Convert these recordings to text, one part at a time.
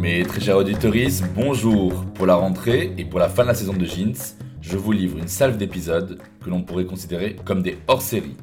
Mes très chers auditeurs, bonjour Pour la rentrée et pour la fin de la saison de Jeans, je vous livre une salve d'épisodes que l'on pourrait considérer comme des hors-séries.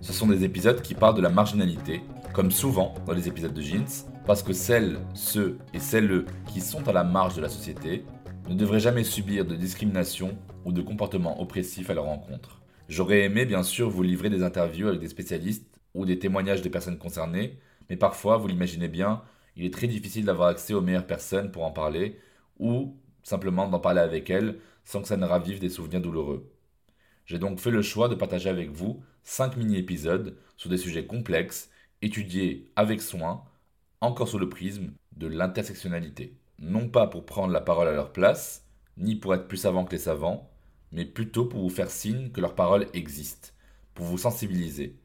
Ce sont des épisodes qui parlent de la marginalité, comme souvent dans les épisodes de Jeans, parce que celles, ceux et celles qui sont à la marge de la société ne devraient jamais subir de discrimination ou de comportements oppressifs à leur rencontre. J'aurais aimé bien sûr vous livrer des interviews avec des spécialistes ou des témoignages des personnes concernées, mais parfois, vous l'imaginez bien, il est très difficile d'avoir accès aux meilleures personnes pour en parler, ou simplement d'en parler avec elles sans que ça ne ravive des souvenirs douloureux. J'ai donc fait le choix de partager avec vous 5 mini-épisodes sur des sujets complexes, étudiés avec soin, encore sous le prisme de l'intersectionnalité. Non pas pour prendre la parole à leur place, ni pour être plus savants que les savants, mais plutôt pour vous faire signe que leur parole existe, pour vous sensibiliser,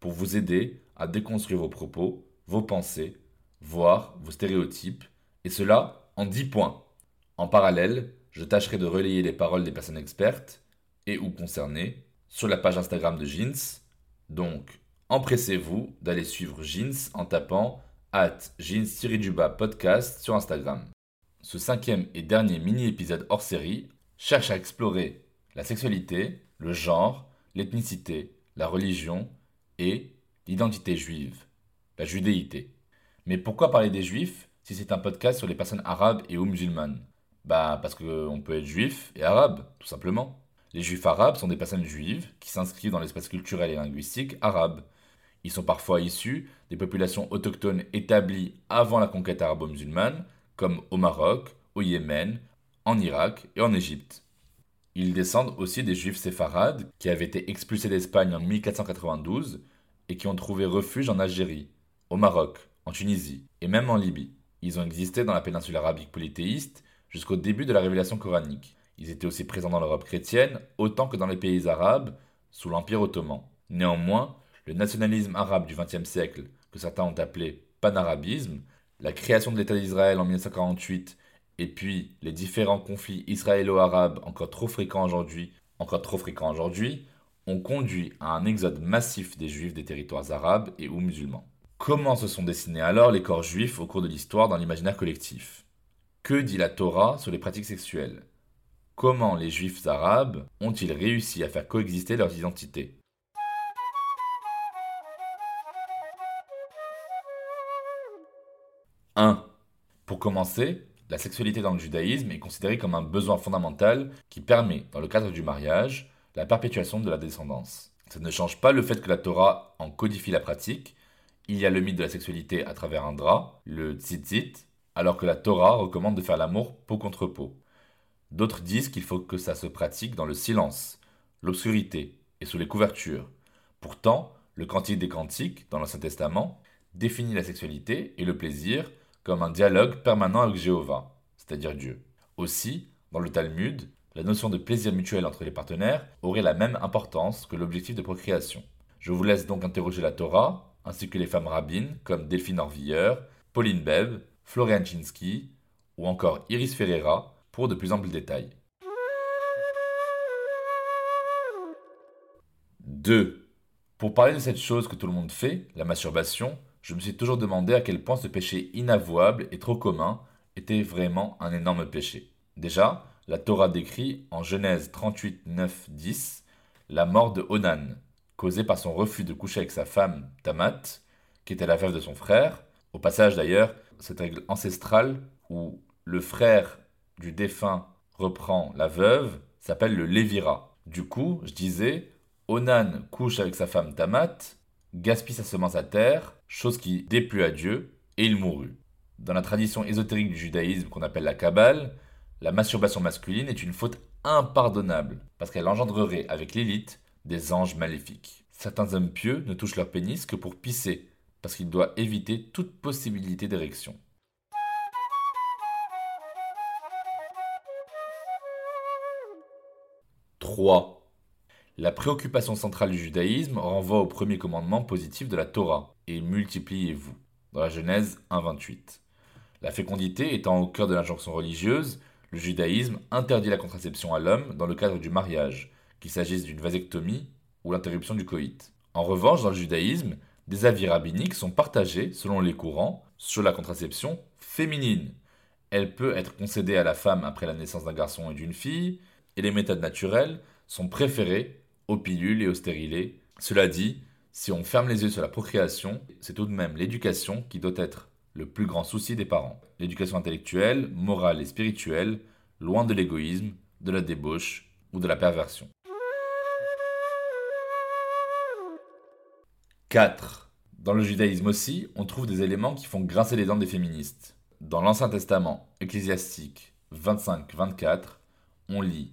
pour vous aider à déconstruire vos propos, vos pensées, voire vos stéréotypes, et cela en 10 points. En parallèle, je tâcherai de relayer les paroles des personnes expertes et ou concernées sur la page Instagram de Jeans. Donc, empressez-vous d'aller suivre Jeans en tapant at jeans podcast sur Instagram. Ce cinquième et dernier mini-épisode hors série cherche à explorer la sexualité, le genre, l'ethnicité, la religion et l'identité juive, la judéité. Mais pourquoi parler des juifs si c'est un podcast sur les personnes arabes et ou musulmanes? Bah parce qu'on peut être juif et arabe, tout simplement. Les juifs arabes sont des personnes juives qui s'inscrivent dans l'espace culturel et linguistique arabe. Ils sont parfois issus des populations autochtones établies avant la conquête arabo-musulmane, comme au Maroc, au Yémen, en Irak et en Égypte. Ils descendent aussi des juifs séfarades qui avaient été expulsés d'Espagne en 1492 et qui ont trouvé refuge en Algérie, au Maroc, en Tunisie et même en Libye. Ils ont existé dans la péninsule arabique polythéiste jusqu'au début de la révélation coranique. Ils étaient aussi présents dans l'Europe chrétienne autant que dans les pays arabes sous l'Empire ottoman. Néanmoins, le nationalisme arabe du XXe siècle, que certains ont appelé panarabisme, la création de l'État d'Israël en 1948 et puis les différents conflits israélo-arabes encore trop fréquents aujourd'hui, encore trop fréquents aujourd'hui, ont conduit à un exode massif des juifs des territoires arabes et ou musulmans. Comment se sont dessinés alors les corps juifs au cours de l'histoire dans l'imaginaire collectif? Que dit la Torah sur les pratiques sexuelles? Comment les juifs arabes ont-ils réussi à faire coexister leurs identités « 1. Pour commencer, la sexualité dans le judaïsme est considérée comme un besoin fondamental qui permet, dans le cadre du mariage, la perpétuation de la descendance. Ça ne change pas le fait que la Torah en codifie la pratique, il y a le mythe de la sexualité à travers un drap, le tzitzit, alors que la Torah recommande de faire l'amour peau contre peau. D'autres disent qu'il faut que ça se pratique dans le silence, l'obscurité et sous les couvertures. Pourtant, le Cantique des Cantiques, dans l'Ancien Testament, définit la sexualité et le plaisir comme un dialogue permanent avec Jéhovah, c'est-à-dire Dieu. Aussi, dans le Talmud, la notion de plaisir mutuel entre les partenaires aurait la même importance que l'objectif de procréation. Je vous laisse donc interroger la Torah ainsi que les femmes rabbines comme Delphine Orvilleur, Pauline Bev, Florian Chinsky ou encore Iris Ferreira pour de plus amples détails. 2. Pour parler de cette chose que tout le monde fait, la masturbation, je me suis toujours demandé à quel point ce péché inavouable et trop commun était vraiment un énorme péché. Déjà, la Torah décrit en Genèse 38, 9, 10 la mort de Onan, causé par son refus de coucher avec sa femme, Tamat, qui était la veuve de son frère. Au passage d'ailleurs, cette règle ancestrale où le frère du défunt reprend la veuve s'appelle le Lévira. Du coup, je disais, Onan couche avec sa femme Tamat, gaspille sa semence à terre, chose qui déplut à Dieu, et il mourut. Dans la tradition ésotérique du judaïsme qu'on appelle la Kabbale, la masturbation masculine est une faute impardonnable, parce qu'elle engendrerait avec l'élite des anges maléfiques. Certains hommes pieux ne touchent leur pénis que pour pisser, parce qu'ils doivent éviter toute possibilité d'érection. « 3. La préoccupation centrale du judaïsme renvoie au premier commandement positif de la Torah, et multipliez-vous, dans la Genèse 1.28. La fécondité étant au cœur de l'injonction religieuse, le judaïsme interdit la contraception à l'homme dans le cadre du mariage, qu'il s'agisse d'une vasectomie ou l'interruption du coït. En revanche, dans le judaïsme, des avis rabbiniques sont partagés selon les courants sur la contraception féminine. Elle peut être concédée à la femme après la naissance d'un garçon et d'une fille, et les méthodes naturelles sont préférées pilules et aux stérilés. Cela dit, si on ferme les yeux sur la procréation, c'est tout de même l'éducation qui doit être le plus grand souci des parents. L'éducation intellectuelle, morale et spirituelle, loin de l'égoïsme, de la débauche ou de la perversion. 4. Dans le judaïsme aussi, on trouve des éléments qui font grincer les dents des féministes. Dans l'Ancien Testament, Ecclésiastique 25-24, on lit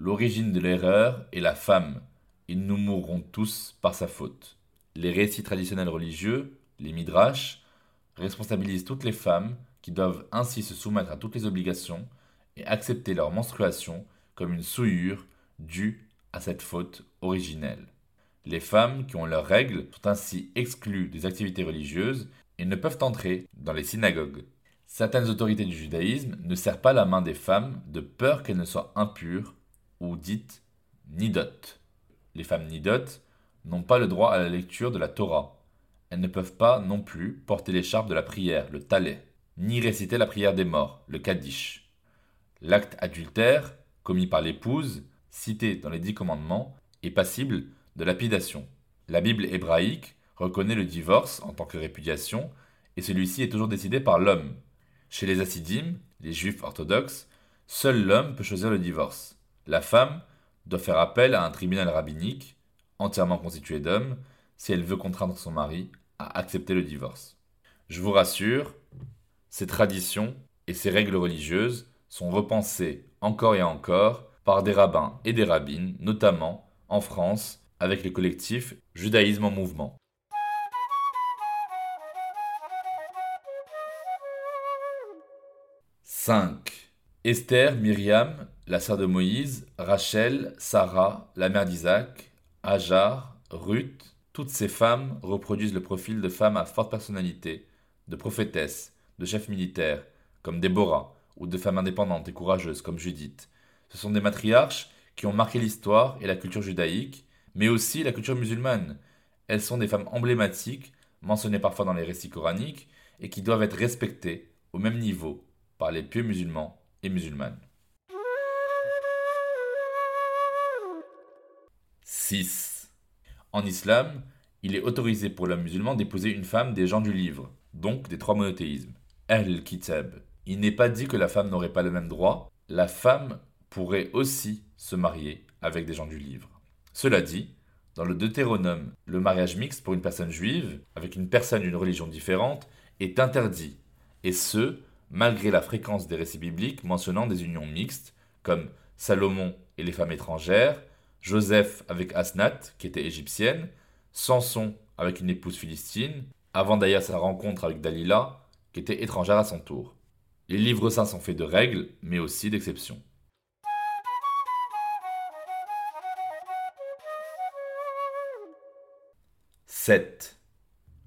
L'origine de l'erreur est la femme, et nous mourrons tous par sa faute. Les récits traditionnels religieux, les midrash, responsabilisent toutes les femmes qui doivent ainsi se soumettre à toutes les obligations et accepter leur menstruation comme une souillure due à cette faute originelle. Les femmes qui ont leurs règles sont ainsi exclues des activités religieuses et ne peuvent entrer dans les synagogues. Certaines autorités du judaïsme ne serrent pas la main des femmes de peur qu'elles ne soient impures ou dites nidot. Les femmes nidot n'ont pas le droit à la lecture de la Torah, elles ne peuvent pas non plus porter l'écharpe de la prière, le talet, ni réciter la prière des morts, le kaddish. L'acte adultère, commis par l'épouse, cité dans les dix commandements, est passible de lapidation. La Bible hébraïque reconnaît le divorce en tant que répudiation, et celui-ci est toujours décidé par l'homme. Chez les Hassidim, les juifs orthodoxes, seul l'homme peut choisir le divorce. La femme doit faire appel à un tribunal rabbinique, entièrement constitué d'hommes, si elle veut contraindre son mari à accepter le divorce. Je vous rassure, ces traditions et ces règles religieuses sont repensées encore et encore par des rabbins et des rabbines, notamment en France avec le collectif Judaïsme en mouvement. « 5. Esther, Myriam, la sœur de Moïse, Rachel, Sarah, la mère d'Isaac, Ajar, Ruth, toutes ces femmes reproduisent le profil de femmes à forte personnalité, de prophétesses, de chefs militaires, comme Déborah, ou de femmes indépendantes et courageuses, comme Judith. Ce sont des matriarches qui ont marqué l'histoire et la culture judaïque, mais aussi la culture musulmane. Elles sont des femmes emblématiques, mentionnées parfois dans les récits coraniques, et qui doivent être respectées au même niveau par les pieux musulmans et musulmanes. 6. En islam, il est autorisé pour l'homme musulman d'épouser une femme des gens du livre, donc des trois monothéismes. Ahl-Kitab. Il n'est pas dit que la femme n'aurait pas le même droit, la femme pourrait aussi se marier avec des gens du livre. Cela dit, dans le Deutéronome, le mariage mixte pour une personne juive avec une personne d'une religion différente est interdit, et ce, malgré la fréquence des récits bibliques mentionnant des unions mixtes, comme Salomon et les femmes étrangères, Joseph avec Asnath, qui était égyptienne, Samson avec une épouse philistine, avant d'ailleurs sa rencontre avec Dalila, qui était étrangère à son tour. Les livres saints sont faits de règles, mais aussi d'exceptions. « 7.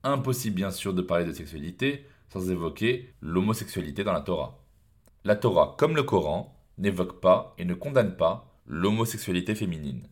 Impossible bien sûr de parler de sexualité sans évoquer l'homosexualité dans la Torah. La Torah, comme le Coran, n'évoque pas et ne condamne pas l'homosexualité féminine.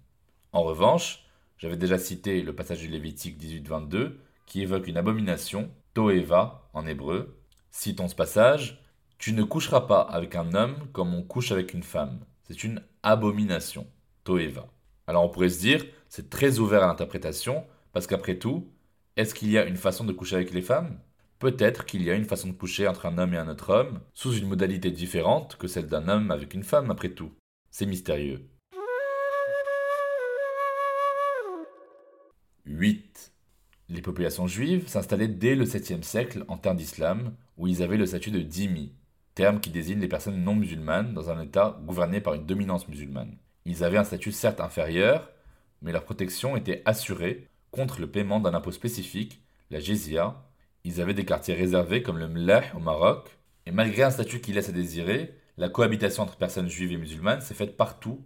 En revanche, j'avais déjà cité le passage du Lévitique 18-22 qui évoque une abomination, Toeva en hébreu. Citons ce passage Tu ne coucheras pas avec un homme comme on couche avec une femme. C'est une abomination, Toeva. Alors on pourrait se dire, c'est très ouvert à l'interprétation, parce qu'après tout, est-ce qu'il y a une façon de coucher avec les femmes? Peut-être qu'il y a une façon de coucher entre un homme et un autre homme, sous une modalité différente que celle d'un homme avec une femme, après tout. C'est mystérieux. 8. Les populations juives s'installaient dès le 7e siècle en terre d'islam, où ils avaient le statut de dhimmi, terme qui désigne les personnes non musulmanes dans un État gouverné par une dominance musulmane. Ils avaient un statut certes inférieur, mais leur protection était assurée contre le paiement d'un impôt spécifique, la jizya. Ils avaient des quartiers réservés comme le Mleh au Maroc, et malgré un statut qui laisse à désirer, la cohabitation entre personnes juives et musulmanes s'est faite partout,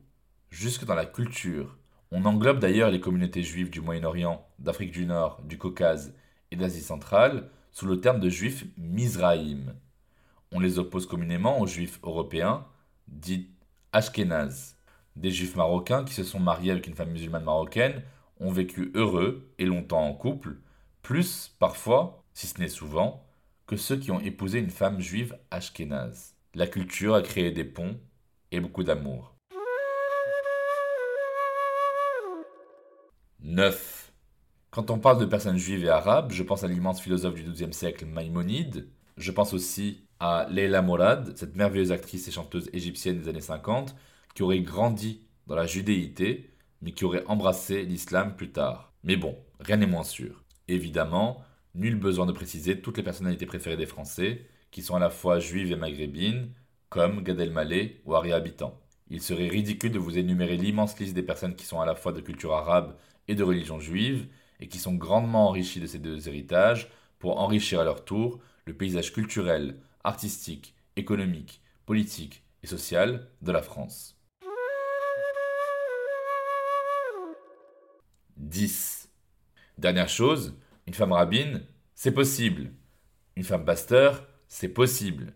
jusque dans la culture. On englobe d'ailleurs les communautés juives du Moyen-Orient, d'Afrique du Nord, du Caucase et d'Asie centrale sous le terme de juifs Mizraïm. On les oppose communément aux juifs européens, dits Ashkénazes. Des juifs marocains qui se sont mariés avec une femme musulmane marocaine ont vécu heureux et longtemps en couple, plus parfois, si ce n'est souvent, que ceux qui ont épousé une femme juive ashkénaze. La culture a créé des ponts et beaucoup d'amour. 9. Quand on parle de personnes juives et arabes, je pense à l'immense philosophe du XIIe siècle Maïmonide. Je pense aussi à Leila Morad, cette merveilleuse actrice et chanteuse égyptienne des années 50, qui aurait grandi dans la judéité, mais qui aurait embrassé l'islam plus tard. Mais bon, rien n'est moins sûr. Évidemment, nul besoin de préciser toutes les personnalités préférées des Français, qui sont à la fois juives et maghrébines, comme Gad Elmaleh ou Harry Habitant. Il serait ridicule de vous énumérer l'immense liste des personnes qui sont à la fois de culture arabe et de religion juive, et qui sont grandement enrichies de ces deux héritages pour enrichir à leur tour le paysage culturel, artistique, économique, politique et social de la France. 10. Dernière chose, une femme rabbine, c'est possible. Une femme pasteur, c'est possible.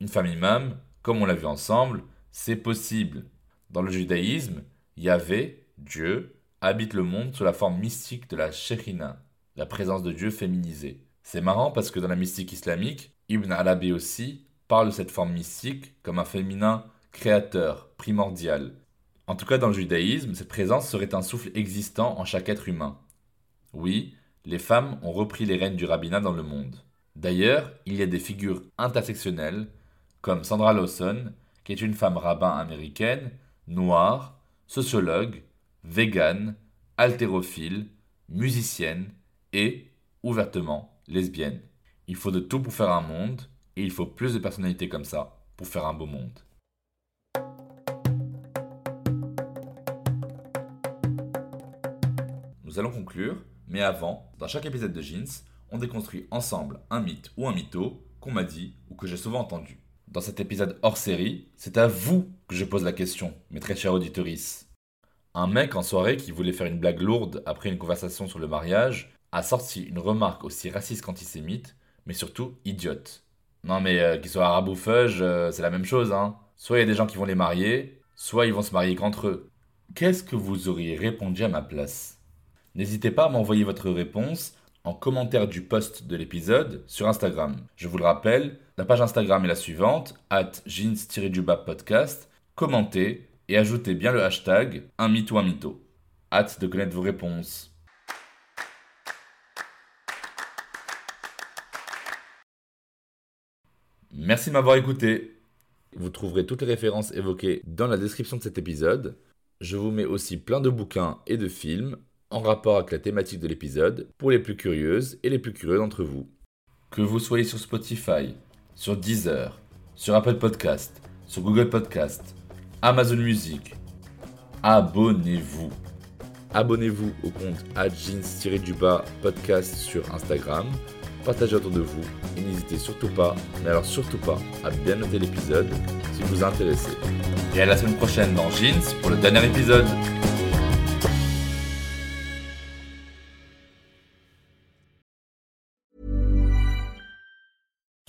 Une femme imam, comme on l'a vu ensemble, c'est possible. Dans le judaïsme, Yahvé, Dieu, habite le monde sous la forme mystique de la Shekhina, la présence de Dieu féminisée. C'est marrant parce que dans la mystique islamique, Ibn Arabi aussi parle de cette forme mystique comme un féminin créateur, primordial. En tout cas, dans le judaïsme, cette présence serait un souffle existant en chaque être humain. Oui, les femmes ont repris les rênes du rabbinat dans le monde. D'ailleurs, il y a des figures intersectionnelles, comme Sandra Lawson, qui est une femme rabbin américaine, noire, sociologue, végane, haltérophile, musicienne et, ouvertement, lesbienne. Il faut de tout pour faire un monde, et il faut plus de personnalités comme ça pour faire un beau monde. Nous allons conclure, mais avant, dans chaque épisode de Jeans, on déconstruit ensemble un mythe ou un mytho qu'on m'a dit ou que j'ai souvent entendu. Dans cet épisode hors série, c'est à vous que je pose la question, mes très chers auditoris. Un mec en soirée qui voulait faire une blague lourde après une conversation sur le mariage a sorti une remarque aussi raciste qu'antisémite, mais surtout idiote. Non mais euh, qu'ils soient arabes ou euh, c'est la même chose, hein. Soit il y a des gens qui vont les marier, soit ils vont se marier qu'entre eux. Qu'est-ce que vous auriez répondu à ma place? N'hésitez pas à m'envoyer votre réponse en commentaire du post de l'épisode sur Instagram. Je vous le rappelle, la page Instagram est la suivante, at jeans podcast. Commentez et ajoutez bien le hashtag un mytho un mytho. Hâte de connaître vos réponses. Merci de m'avoir écouté. Vous trouverez toutes les références évoquées dans la description de cet épisode. Je vous mets aussi plein de bouquins et de films en rapport avec la thématique de l'épisode pour les plus curieuses et les plus curieux d'entre vous. Que vous soyez sur Spotify, sur Deezer, sur Apple Podcast, sur Google Podcast, Amazon Music, abonnez-vous. Abonnez-vous au compte jeans-du-bas podcast sur Instagram partagez autour de vous et n'hésitez surtout pas, mais alors surtout pas, à bien noter l'épisode si vous intéressez. Et à la semaine prochaine dans Jeans pour le dernier épisode.